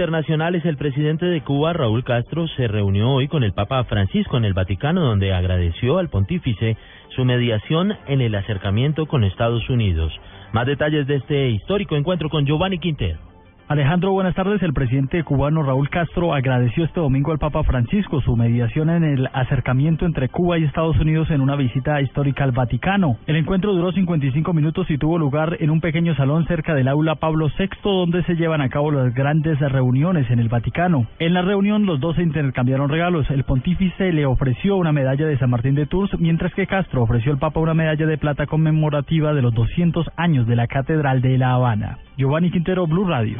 Internacionales, el presidente de Cuba, Raúl Castro, se reunió hoy con el Papa Francisco en el Vaticano, donde agradeció al pontífice su mediación en el acercamiento con Estados Unidos. Más detalles de este histórico encuentro con Giovanni Quintero. Alejandro, buenas tardes. El presidente cubano Raúl Castro agradeció este domingo al Papa Francisco su mediación en el acercamiento entre Cuba y Estados Unidos en una visita histórica al Vaticano. El encuentro duró 55 minutos y tuvo lugar en un pequeño salón cerca del aula Pablo VI, donde se llevan a cabo las grandes reuniones en el Vaticano. En la reunión, los dos se intercambiaron regalos. El pontífice le ofreció una medalla de San Martín de Tours, mientras que Castro ofreció al Papa una medalla de plata conmemorativa de los 200 años de la Catedral de La Habana. Giovanni Quintero, Blue Radio.